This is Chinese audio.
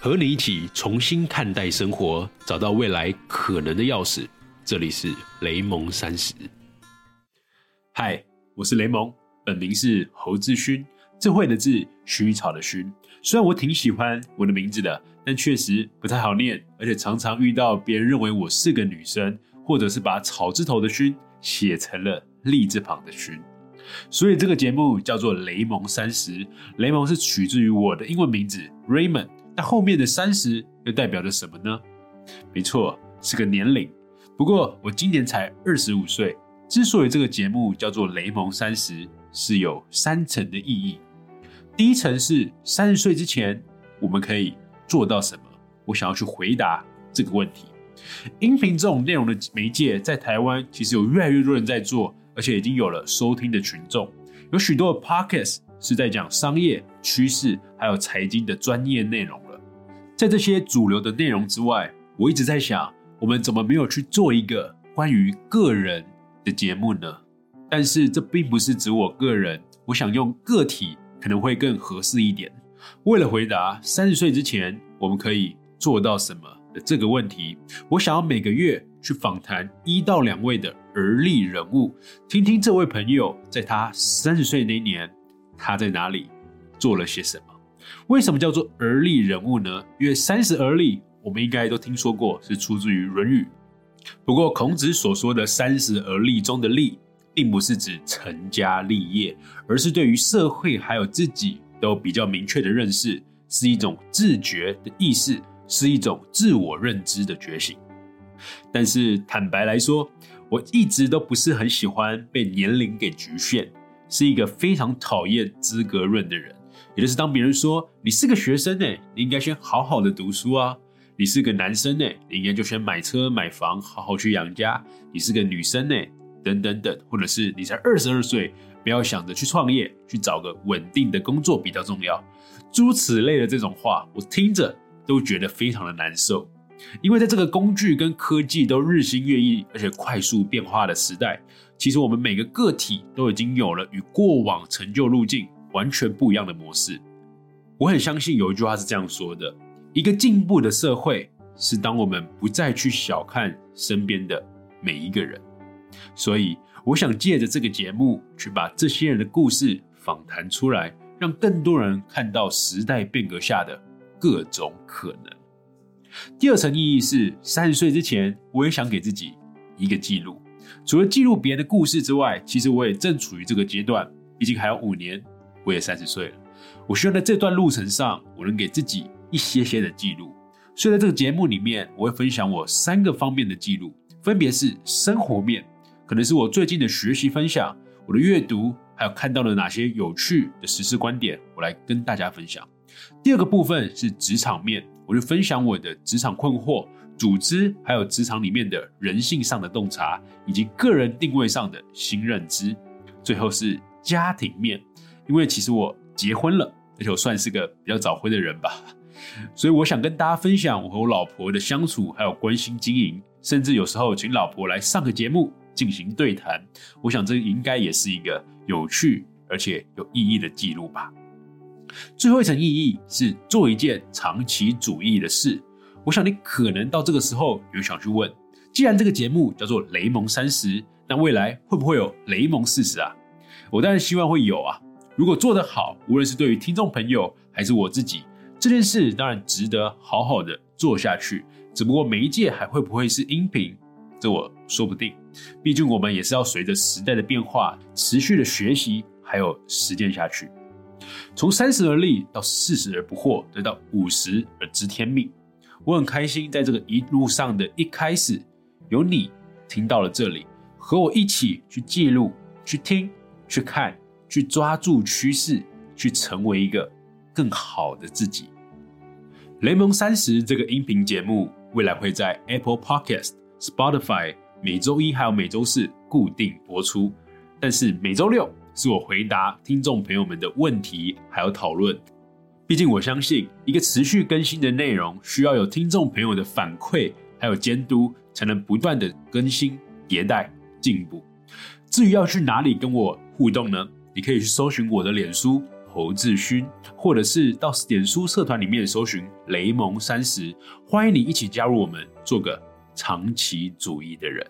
和你一起重新看待生活，找到未来可能的钥匙。这里是雷蒙三十。嗨，我是雷蒙，本名是侯志勋，智慧的智，薰衣草的薰。虽然我挺喜欢我的名字的，但确实不太好念，而且常常遇到别人认为我是个女生，或者是把草字头的薰写成了立字旁的薰。所以这个节目叫做雷蒙三十。雷蒙是取自于我的英文名字 Raymond。那后面的三十又代表着什么呢？没错，是个年龄。不过我今年才二十五岁。之所以这个节目叫做雷蒙三十，是有三层的意义。第一层是三十岁之前我们可以做到什么？我想要去回答这个问题。音频这种内容的媒介，在台湾其实有越来越多人在做，而且已经有了收听的群众。有许多的 podcast 是在讲商业趋势还有财经的专业内容。在这些主流的内容之外，我一直在想，我们怎么没有去做一个关于个人的节目呢？但是这并不是指我个人，我想用个体可能会更合适一点。为了回答三十岁之前我们可以做到什么的这个问题，我想要每个月去访谈一到两位的而立人物，听听这位朋友在他三十岁那年他在哪里做了些什么。为什么叫做而立人物呢？因为三十而立，我们应该都听说过，是出自于《论语》。不过，孔子所说的三十而立中的立，并不是指成家立业，而是对于社会还有自己都比较明确的认识，是一种自觉的意识，是一种自我认知的觉醒。但是，坦白来说，我一直都不是很喜欢被年龄给局限，是一个非常讨厌资格论的人。也就是当别人说你是个学生呢，你应该先好好的读书啊；你是个男生呢，你应该就先买车买房，好好去养家；你是个女生呢，等等等，或者是你才二十二岁，不要想着去创业，去找个稳定的工作比较重要。诸此类的这种话，我听着都觉得非常的难受。因为在这个工具跟科技都日新月异而且快速变化的时代，其实我们每个个体都已经有了与过往成就路径。完全不一样的模式。我很相信有一句话是这样说的：一个进步的社会是当我们不再去小看身边的每一个人。所以，我想借着这个节目，去把这些人的故事访谈出来，让更多人看到时代变革下的各种可能。第二层意义是，三十岁之前，我也想给自己一个记录。除了记录别人的故事之外，其实我也正处于这个阶段，毕竟还有五年。我也三十岁了，我希望在这段路程上，我能给自己一些些的记录。所以在这个节目里面，我会分享我三个方面的记录，分别是生活面，可能是我最近的学习分享，我的阅读，还有看到了哪些有趣的实事观点，我来跟大家分享。第二个部分是职场面，我就分享我的职场困惑、组织，还有职场里面的人性上的洞察，以及个人定位上的新认知。最后是家庭面。因为其实我结婚了，而且我算是个比较早婚的人吧，所以我想跟大家分享我和我老婆的相处，还有关心经营，甚至有时候请老婆来上个节目进行对谈。我想这应该也是一个有趣而且有意义的记录吧。最后一层意义是做一件长期主义的事。我想你可能到这个时候有想去问：既然这个节目叫做雷蒙三十，那未来会不会有雷蒙四十啊？我当然希望会有啊。如果做得好，无论是对于听众朋友还是我自己，这件事当然值得好好的做下去。只不过媒介还会不会是音频，这我说不定。毕竟我们也是要随着时代的变化，持续的学习还有实践下去。从三十而立到四十而不惑，再到五十而知天命。我很开心，在这个一路上的一开始，有你听到了这里，和我一起去记录、去听、去看。去抓住趋势，去成为一个更好的自己。雷蒙三十这个音频节目未来会在 Apple Podcast、Spotify 每周一还有每周四固定播出，但是每周六是我回答听众朋友们的问题还有讨论。毕竟我相信，一个持续更新的内容需要有听众朋友的反馈还有监督，才能不断的更新迭代进步。至于要去哪里跟我互动呢？你可以去搜寻我的脸书侯志勋，或者是到脸书社团里面搜寻雷蒙三十，欢迎你一起加入我们，做个长期主义的人。